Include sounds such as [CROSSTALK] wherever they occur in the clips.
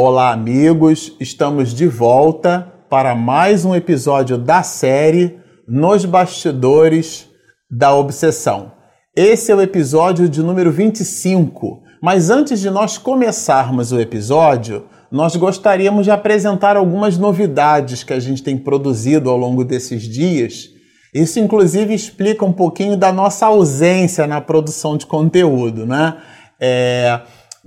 Olá, amigos! Estamos de volta para mais um episódio da série Nos Bastidores da Obsessão. Esse é o episódio de número 25. Mas antes de nós começarmos o episódio, nós gostaríamos de apresentar algumas novidades que a gente tem produzido ao longo desses dias. Isso, inclusive, explica um pouquinho da nossa ausência na produção de conteúdo, né? É,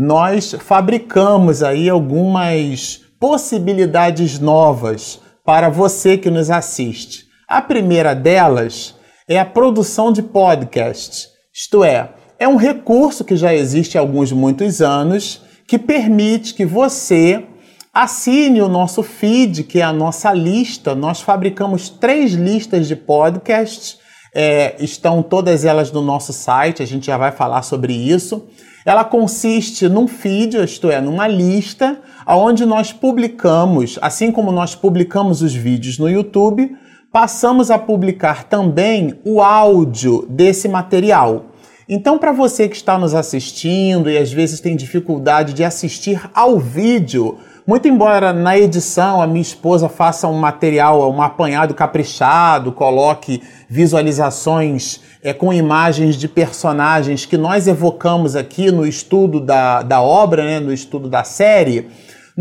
nós fabricamos aí algumas possibilidades novas para você que nos assiste. A primeira delas é a produção de podcast, isto é, é um recurso que já existe há alguns muitos anos que permite que você assine o nosso feed, que é a nossa lista. Nós fabricamos três listas de podcasts, é, estão todas elas no nosso site, a gente já vai falar sobre isso. Ela consiste num feed, isto é, numa lista, onde nós publicamos, assim como nós publicamos os vídeos no YouTube, passamos a publicar também o áudio desse material. Então, para você que está nos assistindo e às vezes tem dificuldade de assistir ao vídeo, muito embora na edição a minha esposa faça um material, um apanhado caprichado, coloque visualizações é, com imagens de personagens que nós evocamos aqui no estudo da, da obra, né, no estudo da série.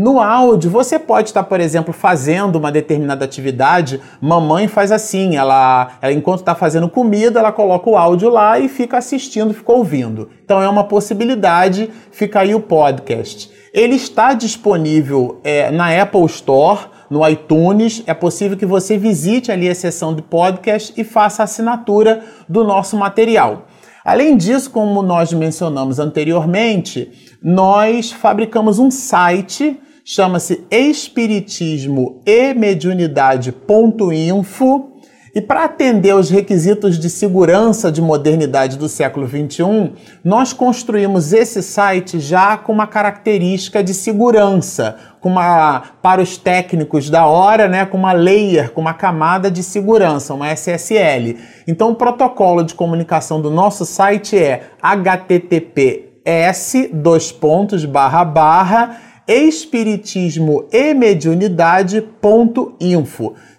No áudio, você pode estar, por exemplo, fazendo uma determinada atividade. Mamãe faz assim, ela, ela enquanto está fazendo comida, ela coloca o áudio lá e fica assistindo, fica ouvindo. Então é uma possibilidade, fica aí o podcast. Ele está disponível é, na Apple Store, no iTunes. É possível que você visite ali a seção de podcast e faça a assinatura do nosso material. Além disso, como nós mencionamos anteriormente, nós fabricamos um site, chama-se espiritismo e mediunidade.info e para atender aos requisitos de segurança de modernidade do século XXI, nós construímos esse site já com uma característica de segurança, com uma, para os técnicos da hora, né, com uma layer, com uma camada de segurança, uma SSL. Então o protocolo de comunicação do nosso site é https dois pontos barra barra espiritismo e.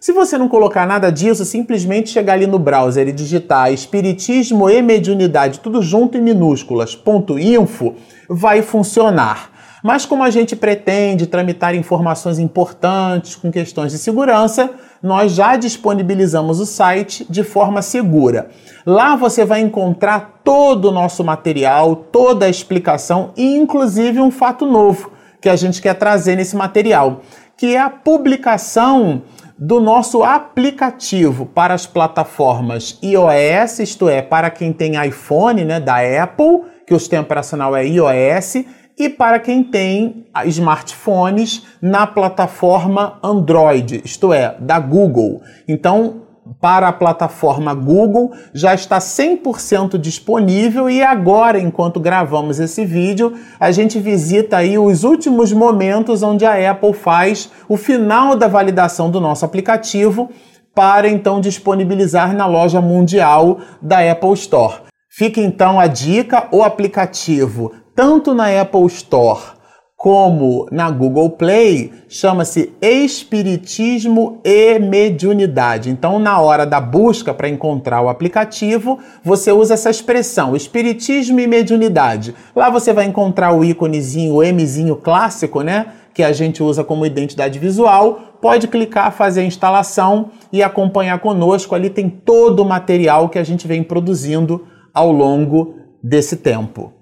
Se você não colocar nada disso, simplesmente chegar ali no browser e digitar espiritismo e mediunidade, tudo junto em minúsculas, .info, vai funcionar. Mas como a gente pretende tramitar informações importantes com questões de segurança, nós já disponibilizamos o site de forma segura. Lá você vai encontrar todo o nosso material, toda a explicação e inclusive um fato novo que a gente quer trazer nesse material, que é a publicação do nosso aplicativo para as plataformas iOS, isto é, para quem tem iPhone, né, da Apple, que o sistema operacional é iOS, e para quem tem smartphones na plataforma Android, isto é, da Google. Então, para a plataforma Google já está 100% disponível e agora, enquanto gravamos esse vídeo, a gente visita aí os últimos momentos onde a Apple faz o final da validação do nosso aplicativo para então disponibilizar na loja mundial da Apple Store. Fica então a dica, o aplicativo tanto na Apple Store como na Google Play, chama-se Espiritismo e Mediunidade. Então, na hora da busca para encontrar o aplicativo, você usa essa expressão, Espiritismo e Mediunidade. Lá você vai encontrar o íconezinho, o Mzinho clássico, né? Que a gente usa como identidade visual. Pode clicar, fazer a instalação e acompanhar conosco. Ali tem todo o material que a gente vem produzindo ao longo desse tempo.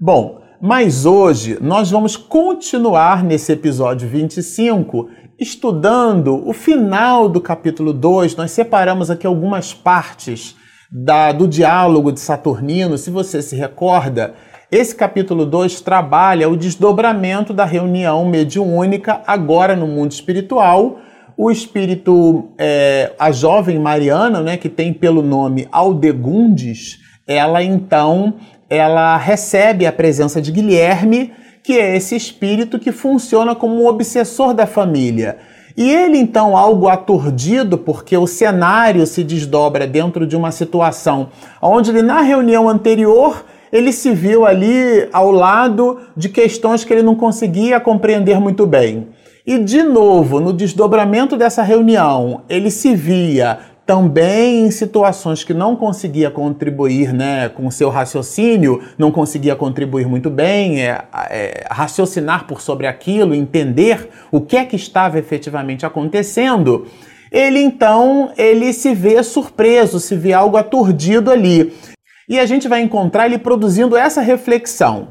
Bom, mas hoje nós vamos continuar nesse episódio 25 estudando o final do capítulo 2. Nós separamos aqui algumas partes da, do diálogo de Saturnino. Se você se recorda, esse capítulo 2 trabalha o desdobramento da reunião mediúnica agora no mundo espiritual. O espírito, é, a jovem Mariana, né, que tem pelo nome Aldegundes, ela então ela recebe a presença de Guilherme, que é esse espírito que funciona como um obsessor da família. E ele, então, algo aturdido, porque o cenário se desdobra dentro de uma situação onde ele, na reunião anterior, ele se viu ali ao lado de questões que ele não conseguia compreender muito bem. E de novo, no desdobramento dessa reunião, ele se via também em situações que não conseguia contribuir né, com o seu raciocínio, não conseguia contribuir muito bem, é, é, raciocinar por sobre aquilo, entender o que é que estava efetivamente acontecendo, ele então ele se vê surpreso, se vê algo aturdido ali. E a gente vai encontrar ele produzindo essa reflexão.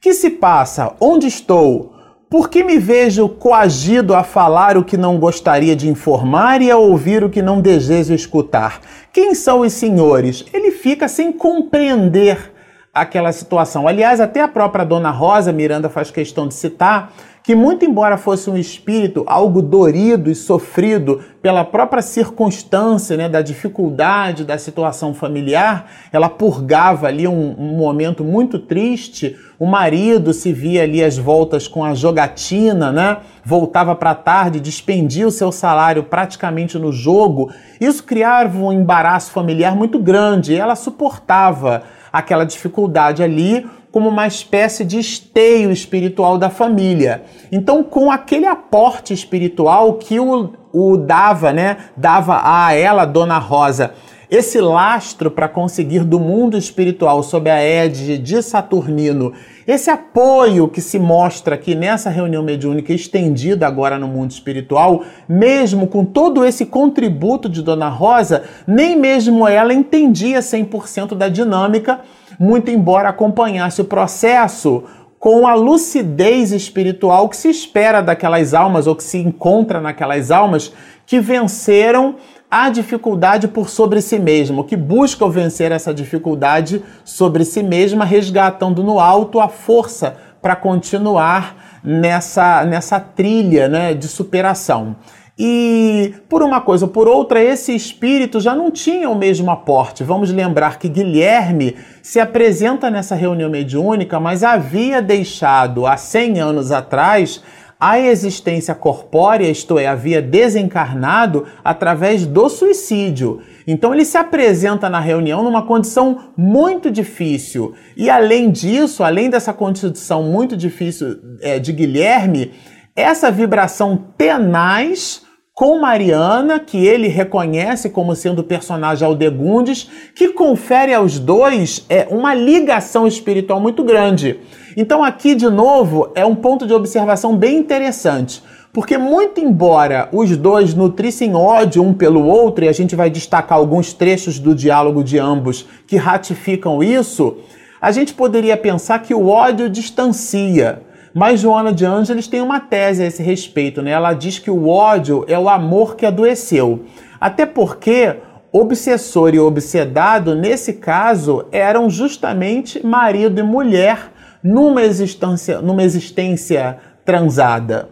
Que se passa? Onde estou? Por que me vejo coagido a falar o que não gostaria de informar e a ouvir o que não desejo escutar? Quem são os senhores? Ele fica sem compreender aquela situação. Aliás, até a própria Dona Rosa Miranda faz questão de citar que, muito embora fosse um espírito algo dorido e sofrido pela própria circunstância né, da dificuldade da situação familiar, ela purgava ali um, um momento muito triste. O marido se via ali às voltas com a jogatina, né? voltava para tarde, despendia o seu salário praticamente no jogo. Isso criava um embaraço familiar muito grande ela suportava aquela dificuldade ali como uma espécie de esteio espiritual da família. Então, com aquele aporte espiritual que o, o dava, né, dava a ela, Dona Rosa, esse lastro para conseguir do mundo espiritual sob a égide de Saturnino, esse apoio que se mostra aqui nessa reunião mediúnica estendida agora no mundo espiritual, mesmo com todo esse contributo de Dona Rosa, nem mesmo ela entendia 100% da dinâmica muito embora acompanhasse o processo com a lucidez espiritual que se espera daquelas almas ou que se encontra naquelas almas que venceram a dificuldade por sobre si mesmo, que buscam vencer essa dificuldade sobre si mesma, resgatando no alto a força para continuar nessa, nessa trilha né, de superação. E por uma coisa ou por outra, esse espírito já não tinha o mesmo aporte. Vamos lembrar que Guilherme se apresenta nessa reunião mediúnica, mas havia deixado há 100 anos atrás a existência corpórea, isto é, havia desencarnado através do suicídio. Então ele se apresenta na reunião numa condição muito difícil. E além disso, além dessa condição muito difícil é, de Guilherme, essa vibração tenaz com Mariana, que ele reconhece como sendo o personagem Aldegundes, que confere aos dois é, uma ligação espiritual muito grande. Então, aqui, de novo, é um ponto de observação bem interessante. Porque, muito embora os dois nutrissem ódio um pelo outro, e a gente vai destacar alguns trechos do diálogo de ambos que ratificam isso, a gente poderia pensar que o ódio distancia. Mas Joana de Ângeles tem uma tese a esse respeito, né? Ela diz que o ódio é o amor que adoeceu. Até porque obsessor e obsedado, nesse caso, eram justamente marido e mulher numa existência, numa existência transada.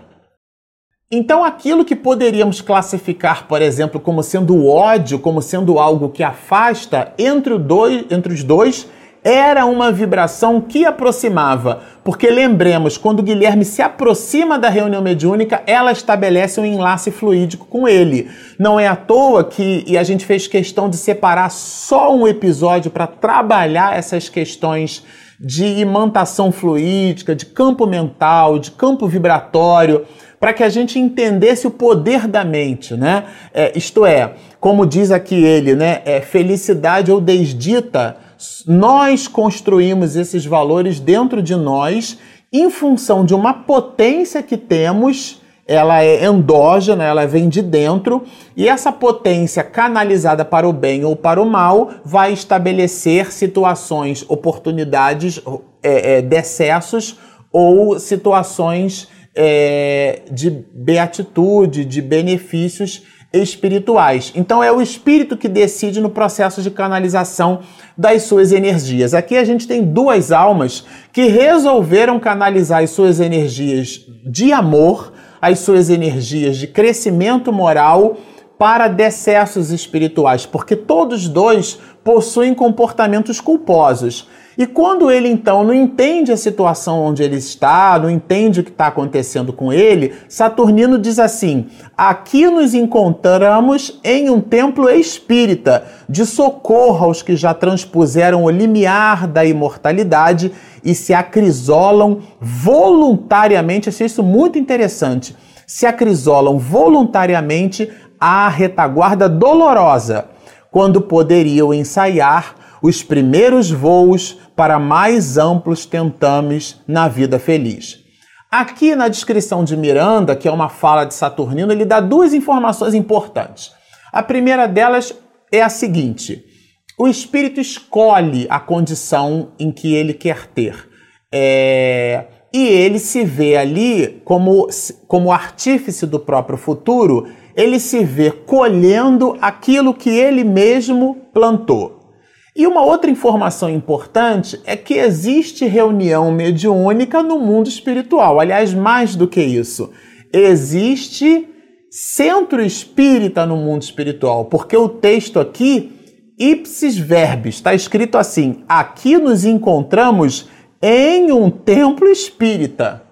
Então, aquilo que poderíamos classificar, por exemplo, como sendo ódio, como sendo algo que afasta entre, dois, entre os dois, era uma vibração que aproximava, porque lembremos, quando Guilherme se aproxima da reunião mediúnica, ela estabelece um enlace fluídico com ele. Não é à toa que e a gente fez questão de separar só um episódio para trabalhar essas questões de imantação fluídica, de campo mental, de campo vibratório, para que a gente entendesse o poder da mente, né? É, isto é, como diz aqui ele, né? É, felicidade ou desdita nós construímos esses valores dentro de nós em função de uma potência que temos, ela é endógena, ela vem de dentro, e essa potência canalizada para o bem ou para o mal vai estabelecer situações, oportunidades, é, é, decessos ou situações é, de beatitude, de benefícios espirituais. Então é o espírito que decide no processo de canalização das suas energias. Aqui a gente tem duas almas que resolveram canalizar as suas energias de amor, as suas energias de crescimento moral para decessos espirituais, porque todos dois possuem comportamentos culposos. E quando ele então não entende a situação onde ele está, não entende o que está acontecendo com ele, Saturnino diz assim: aqui nos encontramos em um templo espírita, de socorro aos que já transpuseram o limiar da imortalidade e se acrisolam voluntariamente. Achei isso muito interessante. Se acrisolam voluntariamente à retaguarda dolorosa, quando poderiam ensaiar os primeiros voos para mais amplos tentames na vida feliz. Aqui na descrição de Miranda, que é uma fala de Saturnino, ele dá duas informações importantes. A primeira delas é a seguinte: o espírito escolhe a condição em que ele quer ter. É, e ele se vê ali como, como artífice do próprio futuro, ele se vê colhendo aquilo que ele mesmo plantou. E uma outra informação importante é que existe reunião mediúnica no mundo espiritual. Aliás, mais do que isso, existe centro espírita no mundo espiritual, porque o texto aqui, ipsis verbis, está escrito assim: aqui nos encontramos em um templo espírita.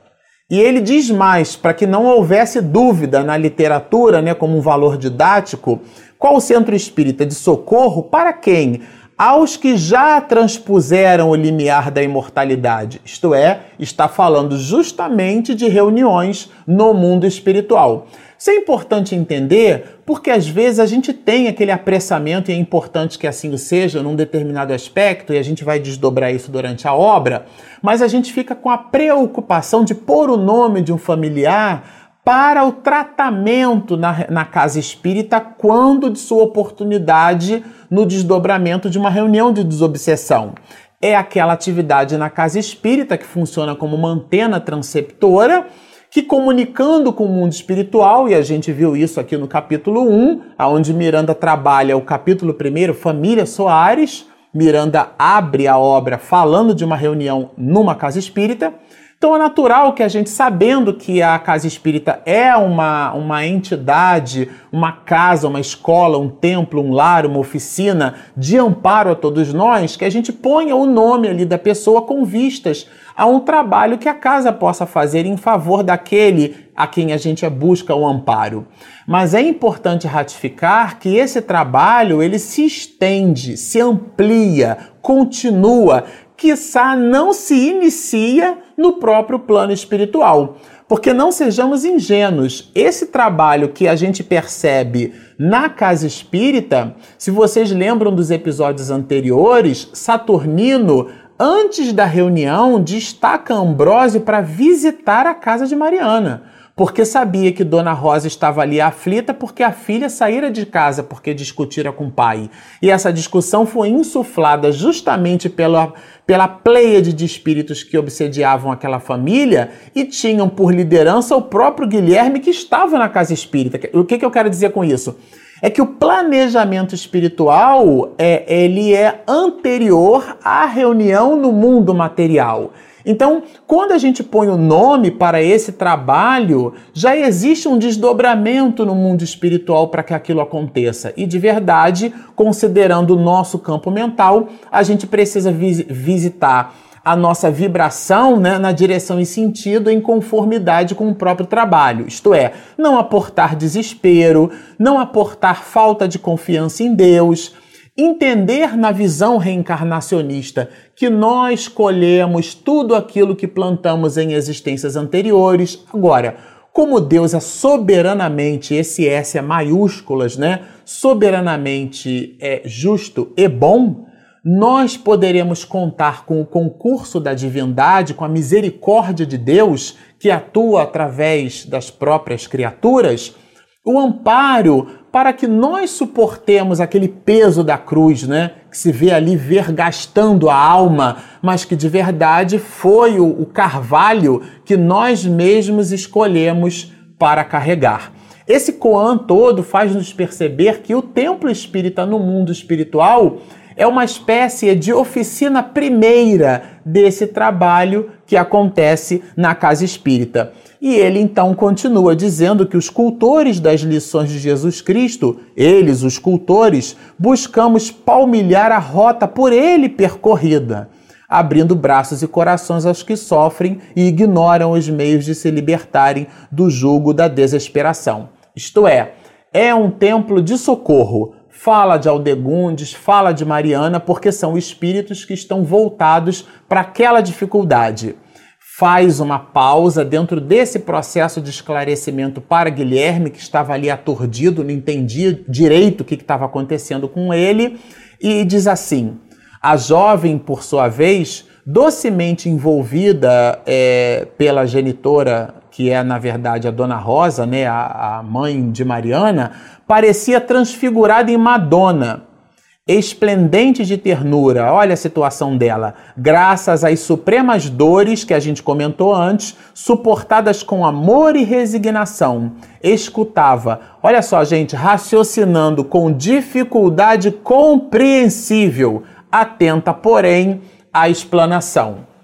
E ele diz mais, para que não houvesse dúvida na literatura, né, como um valor didático, qual o centro espírita de socorro para quem? Aos que já transpuseram o limiar da imortalidade, isto é, está falando justamente de reuniões no mundo espiritual. Isso é importante entender porque às vezes a gente tem aquele apressamento e é importante que assim seja num determinado aspecto e a gente vai desdobrar isso durante a obra, mas a gente fica com a preocupação de pôr o nome de um familiar para o tratamento na, na casa espírita quando de sua oportunidade no desdobramento de uma reunião de desobsessão. É aquela atividade na casa espírita que funciona como uma antena transceptora que comunicando com o mundo espiritual, e a gente viu isso aqui no capítulo 1, onde Miranda trabalha o capítulo 1, Família Soares. Miranda abre a obra falando de uma reunião numa casa espírita. Então é natural que a gente, sabendo que a casa espírita é uma, uma entidade, uma casa, uma escola, um templo, um lar, uma oficina de amparo a todos nós, que a gente ponha o nome ali da pessoa com vistas a um trabalho que a casa possa fazer em favor daquele a quem a gente busca o amparo. Mas é importante ratificar que esse trabalho ele se estende, se amplia, continua, quiçá não se inicia no próprio plano espiritual. Porque não sejamos ingênuos, esse trabalho que a gente percebe na casa espírita, se vocês lembram dos episódios anteriores, Saturnino, antes da reunião, destaca Ambrósio para visitar a casa de Mariana porque sabia que Dona Rosa estava ali aflita porque a filha saíra de casa porque discutira com o pai. E essa discussão foi insuflada justamente pela, pela pleiade de espíritos que obsediavam aquela família e tinham por liderança o próprio Guilherme que estava na casa espírita. O que, que eu quero dizer com isso? É que o planejamento espiritual é, ele é anterior à reunião no mundo material. Então, quando a gente põe o nome para esse trabalho, já existe um desdobramento no mundo espiritual para que aquilo aconteça. E de verdade, considerando o nosso campo mental, a gente precisa vis visitar a nossa vibração né, na direção e sentido em conformidade com o próprio trabalho. Isto é, não aportar desespero, não aportar falta de confiança em Deus entender na visão reencarnacionista que nós colhemos tudo aquilo que plantamos em existências anteriores. Agora, como Deus é soberanamente, esse S é maiúsculas, né? Soberanamente é justo e bom, nós poderemos contar com o concurso da divindade, com a misericórdia de Deus que atua através das próprias criaturas, o amparo para que nós suportemos aquele peso da cruz, né? Que se vê ali vergastando a alma, mas que de verdade foi o, o carvalho que nós mesmos escolhemos para carregar. Esse Koan todo faz nos perceber que o templo espírita no mundo espiritual é uma espécie de oficina primeira desse trabalho que acontece na casa espírita. E ele então continua dizendo que os cultores das lições de Jesus Cristo, eles, os cultores, buscamos palmilhar a rota por ele percorrida, abrindo braços e corações aos que sofrem e ignoram os meios de se libertarem do jugo da desesperação. Isto é, é um templo de socorro. Fala de Aldegundes, fala de Mariana, porque são espíritos que estão voltados para aquela dificuldade. Faz uma pausa dentro desse processo de esclarecimento para Guilherme, que estava ali aturdido, não entendia direito o que estava acontecendo com ele, e diz assim: a jovem, por sua vez, docemente envolvida é, pela genitora, que é na verdade a Dona Rosa, né, a, a mãe de Mariana, parecia transfigurada em Madonna esplendente de ternura, olha a situação dela, graças às supremas dores que a gente comentou antes, suportadas com amor e resignação. Escutava, olha só, gente, raciocinando com dificuldade compreensível, atenta, porém, à explanação.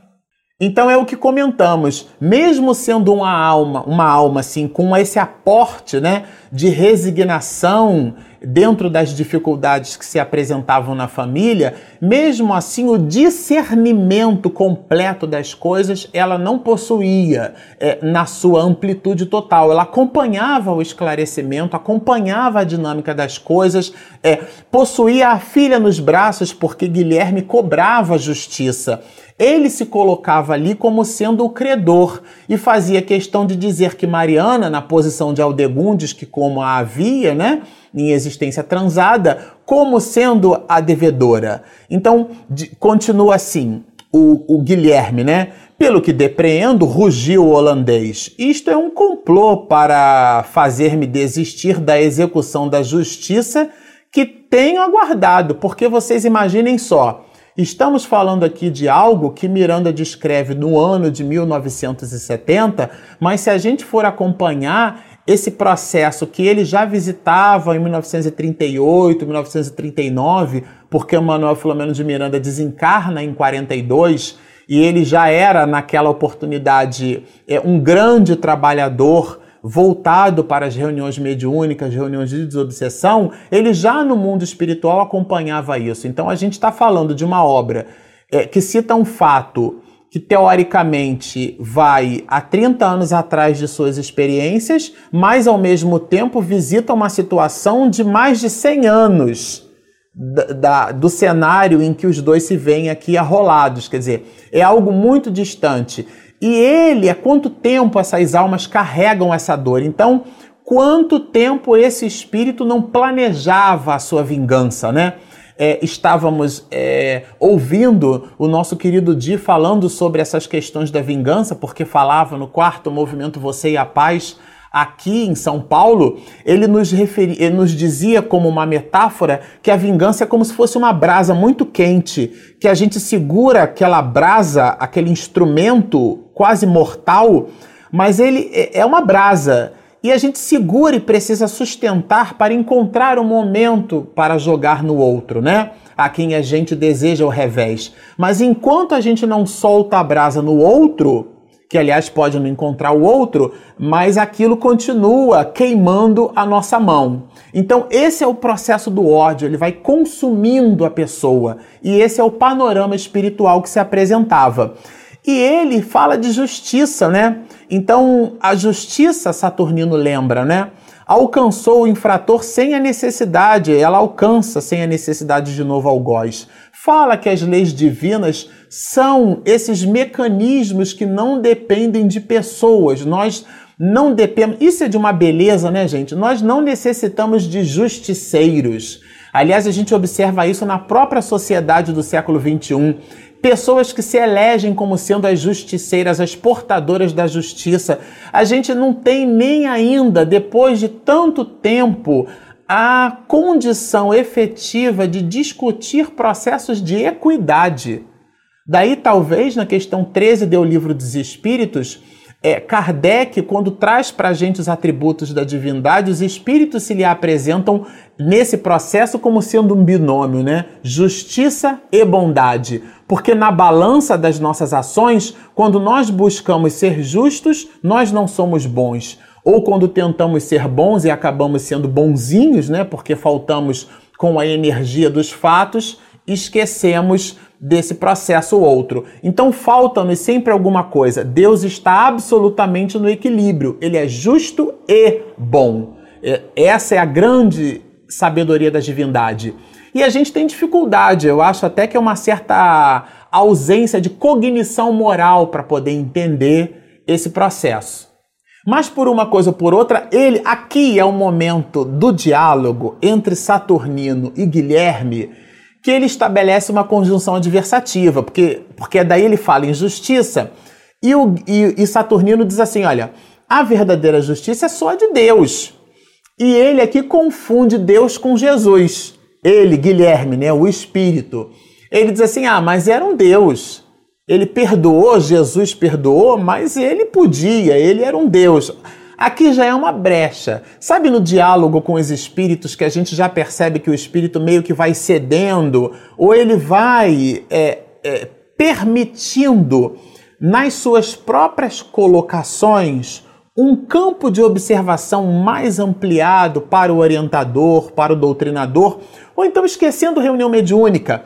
Então é o que comentamos, mesmo sendo uma alma, uma alma assim com esse aporte, né, de resignação dentro das dificuldades que se apresentavam na família, mesmo assim o discernimento completo das coisas ela não possuía é, na sua amplitude total. Ela acompanhava o esclarecimento, acompanhava a dinâmica das coisas, é, possuía a filha nos braços porque Guilherme cobrava justiça. Ele se colocava ali como sendo o credor e fazia questão de dizer que Mariana, na posição de Aldegundes, que como a havia, né, em existência transada, como sendo a devedora. Então, de, continua assim, o, o Guilherme, né? Pelo que depreendo, rugiu o holandês. Isto é um complô para fazer-me desistir da execução da justiça que tenho aguardado, porque vocês imaginem só. Estamos falando aqui de algo que Miranda descreve no ano de 1970, mas se a gente for acompanhar esse processo que ele já visitava em 1938, 1939, porque Manuel Filomeno de Miranda desencarna em 42 e ele já era naquela oportunidade é, um grande trabalhador voltado para as reuniões mediúnicas, reuniões de desobsessão, ele já no mundo espiritual acompanhava isso. Então a gente está falando de uma obra é, que cita um fato que teoricamente vai há 30 anos atrás de suas experiências, mas ao mesmo tempo visita uma situação de mais de 100 anos da, da, do cenário em que os dois se veem aqui arrolados. Quer dizer, é algo muito distante. E ele, há quanto tempo essas almas carregam essa dor? Então, quanto tempo esse espírito não planejava a sua vingança, né? É, estávamos é, ouvindo o nosso querido Di falando sobre essas questões da vingança, porque falava no quarto movimento Você e a Paz, aqui em São Paulo, ele nos, referi, ele nos dizia como uma metáfora que a vingança é como se fosse uma brasa muito quente, que a gente segura aquela brasa, aquele instrumento quase mortal, mas ele é, é uma brasa. E a gente segura e precisa sustentar para encontrar um momento para jogar no outro, né? A quem a gente deseja o revés. Mas enquanto a gente não solta a brasa no outro, que aliás pode não encontrar o outro, mas aquilo continua queimando a nossa mão. Então, esse é o processo do ódio, ele vai consumindo a pessoa, e esse é o panorama espiritual que se apresentava. E ele fala de justiça, né? Então, a justiça, Saturnino lembra, né? Alcançou o infrator sem a necessidade, ela alcança sem a necessidade de novo algoz. Fala que as leis divinas são esses mecanismos que não dependem de pessoas. Nós não dependemos. Isso é de uma beleza, né, gente? Nós não necessitamos de justiceiros. Aliás, a gente observa isso na própria sociedade do século XXI. Pessoas que se elegem como sendo as justiceiras, as portadoras da justiça. A gente não tem nem ainda, depois de tanto tempo, a condição efetiva de discutir processos de equidade. Daí, talvez, na questão 13 do Livro dos Espíritos, É, Kardec, quando traz para a gente os atributos da divindade, os espíritos se lhe apresentam nesse processo como sendo um binômio, né? Justiça e bondade. Porque na balança das nossas ações, quando nós buscamos ser justos, nós não somos bons. Ou quando tentamos ser bons e acabamos sendo bonzinhos, né? Porque faltamos com a energia dos fatos, esquecemos desse processo ou outro. Então falta-nos sempre alguma coisa. Deus está absolutamente no equilíbrio. Ele é justo e bom. É, essa é a grande sabedoria da divindade. E a gente tem dificuldade, eu acho até que é uma certa ausência de cognição moral para poder entender esse processo. Mas por uma coisa ou por outra, ele aqui é o momento do diálogo entre Saturnino e Guilherme que ele estabelece uma conjunção adversativa, porque, porque daí ele fala em justiça, e, o, e, e Saturnino diz assim: olha, a verdadeira justiça é só de Deus. E ele aqui confunde Deus com Jesus. Ele, Guilherme, né, o Espírito. Ele diz assim: ah, mas era um Deus. Ele perdoou, Jesus perdoou, mas ele podia, ele era um Deus. Aqui já é uma brecha. Sabe no diálogo com os espíritos que a gente já percebe que o espírito meio que vai cedendo, ou ele vai é, é, permitindo nas suas próprias colocações um campo de observação mais ampliado para o orientador, para o doutrinador, ou então esquecendo reunião mediúnica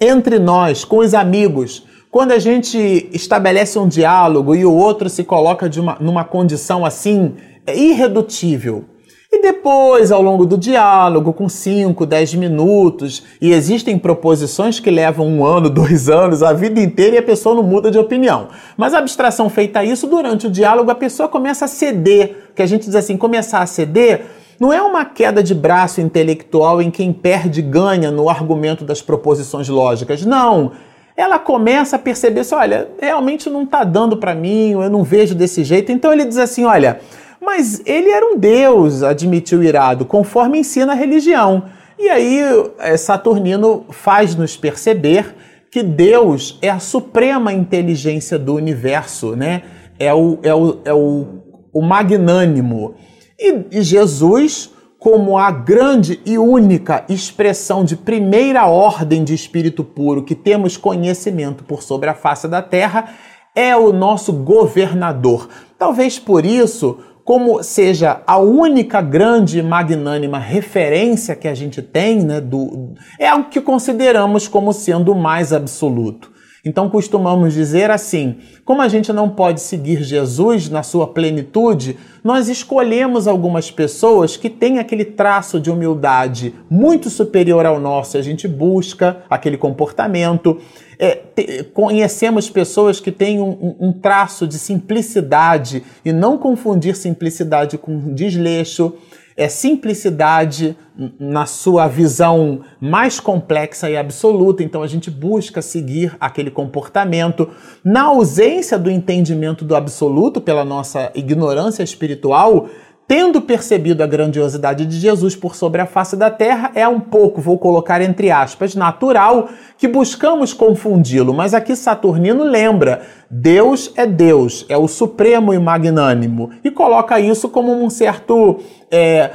entre nós, com os amigos quando a gente estabelece um diálogo e o outro se coloca uma, numa condição assim é irredutível, e depois, ao longo do diálogo, com 5, 10 minutos, e existem proposições que levam um ano, [LAUGHS] dois anos, a vida inteira e a pessoa não muda de opinião. Mas a abstração feita isso, durante o diálogo, a pessoa começa a ceder, que a gente diz assim, começar a ceder. Não é uma queda de braço intelectual em quem perde ganha no argumento das proposições lógicas. Não ela começa a perceber assim, olha, realmente não está dando para mim, eu não vejo desse jeito. Então ele diz assim, olha, mas ele era um deus, admitiu Irado, conforme ensina a religião. E aí é, Saturnino faz-nos perceber que Deus é a suprema inteligência do universo, né? É o, é o, é o, o magnânimo. E, e Jesus como a grande e única expressão de primeira ordem de espírito puro que temos conhecimento por sobre a face da terra, é o nosso governador. Talvez por isso, como seja a única grande e magnânima referência que a gente tem, né, do, é algo que consideramos como sendo o mais absoluto. Então costumamos dizer assim: como a gente não pode seguir Jesus na sua plenitude, nós escolhemos algumas pessoas que têm aquele traço de humildade muito superior ao nosso, a gente busca aquele comportamento. É, te, conhecemos pessoas que têm um, um, traço de simplicidade e não confundir simplicidade com desleixo é simplicidade na sua visão mais complexa e absoluta, então a gente busca seguir aquele comportamento. Na ausência do entendimento do absoluto pela nossa ignorância espiritual, tendo percebido a grandiosidade de Jesus por sobre a face da terra, é um pouco, vou colocar entre aspas, natural que buscamos confundi-lo. Mas aqui Saturnino lembra: Deus é Deus, é o supremo e magnânimo, e coloca isso como um certo. É,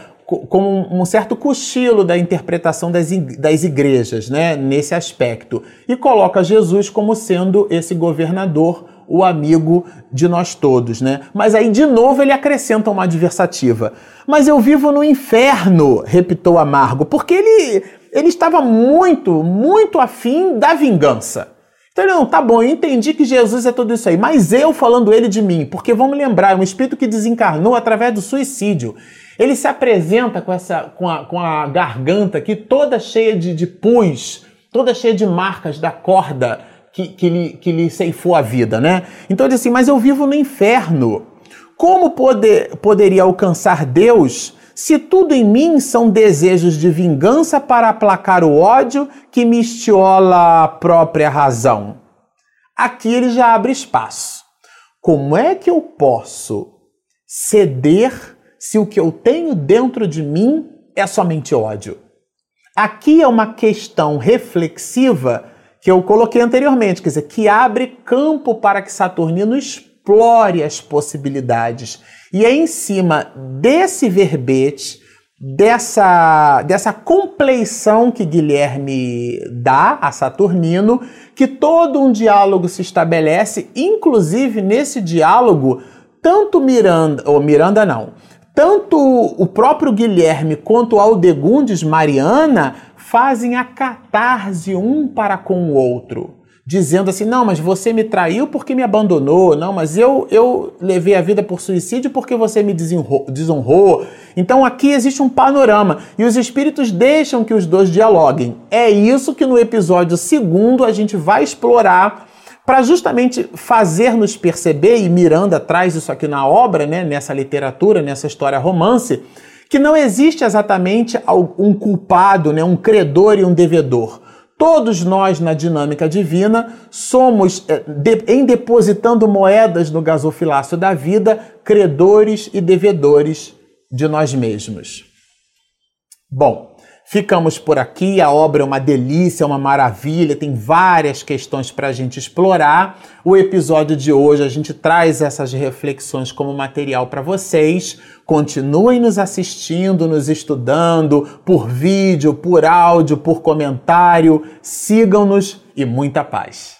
como um certo cochilo da interpretação das, das igrejas, né, nesse aspecto, e coloca Jesus como sendo esse governador o amigo de nós todos, né? Mas aí de novo ele acrescenta uma adversativa. Mas eu vivo no inferno, repitou Amargo, porque ele ele estava muito, muito afim da vingança. Então ele não, tá bom, eu entendi que Jesus é tudo isso aí, mas eu falando ele de mim, porque vamos lembrar, é um espírito que desencarnou através do suicídio. Ele se apresenta com essa com a, com a garganta aqui toda cheia de, de pus, toda cheia de marcas da corda que, que, lhe, que lhe ceifou a vida, né? Então ele diz assim: Mas eu vivo no inferno. Como poder, poderia alcançar Deus se tudo em mim são desejos de vingança para aplacar o ódio que me estiola a própria razão? Aqui ele já abre espaço. Como é que eu posso ceder se o que eu tenho dentro de mim é somente ódio? Aqui é uma questão reflexiva que eu coloquei anteriormente, quer dizer, que abre campo para que Saturnino explore as possibilidades. E é em cima desse verbete, dessa, dessa compleição que Guilherme dá a Saturnino, que todo um diálogo se estabelece, inclusive nesse diálogo, tanto Miranda, ou Miranda não, tanto o próprio Guilherme quanto Aldegundes Mariana fazem a catarse um para com o outro dizendo assim: não, mas você me traiu porque me abandonou, não, mas eu, eu levei a vida por suicídio porque você me desonrou. Então aqui existe um panorama e os espíritos deixam que os dois dialoguem. É isso que no episódio segundo a gente vai explorar para justamente fazer-nos perceber, e Miranda traz isso aqui na obra, né, nessa literatura, nessa história romance, que não existe exatamente um culpado, né, um credor e um devedor. Todos nós, na dinâmica divina, somos, eh, em depositando moedas no gasofilácio da vida, credores e devedores de nós mesmos. Bom, Ficamos por aqui, a obra é uma delícia, é uma maravilha, tem várias questões para a gente explorar. O episódio de hoje a gente traz essas reflexões como material para vocês. Continuem nos assistindo, nos estudando, por vídeo, por áudio, por comentário. Sigam-nos e muita paz.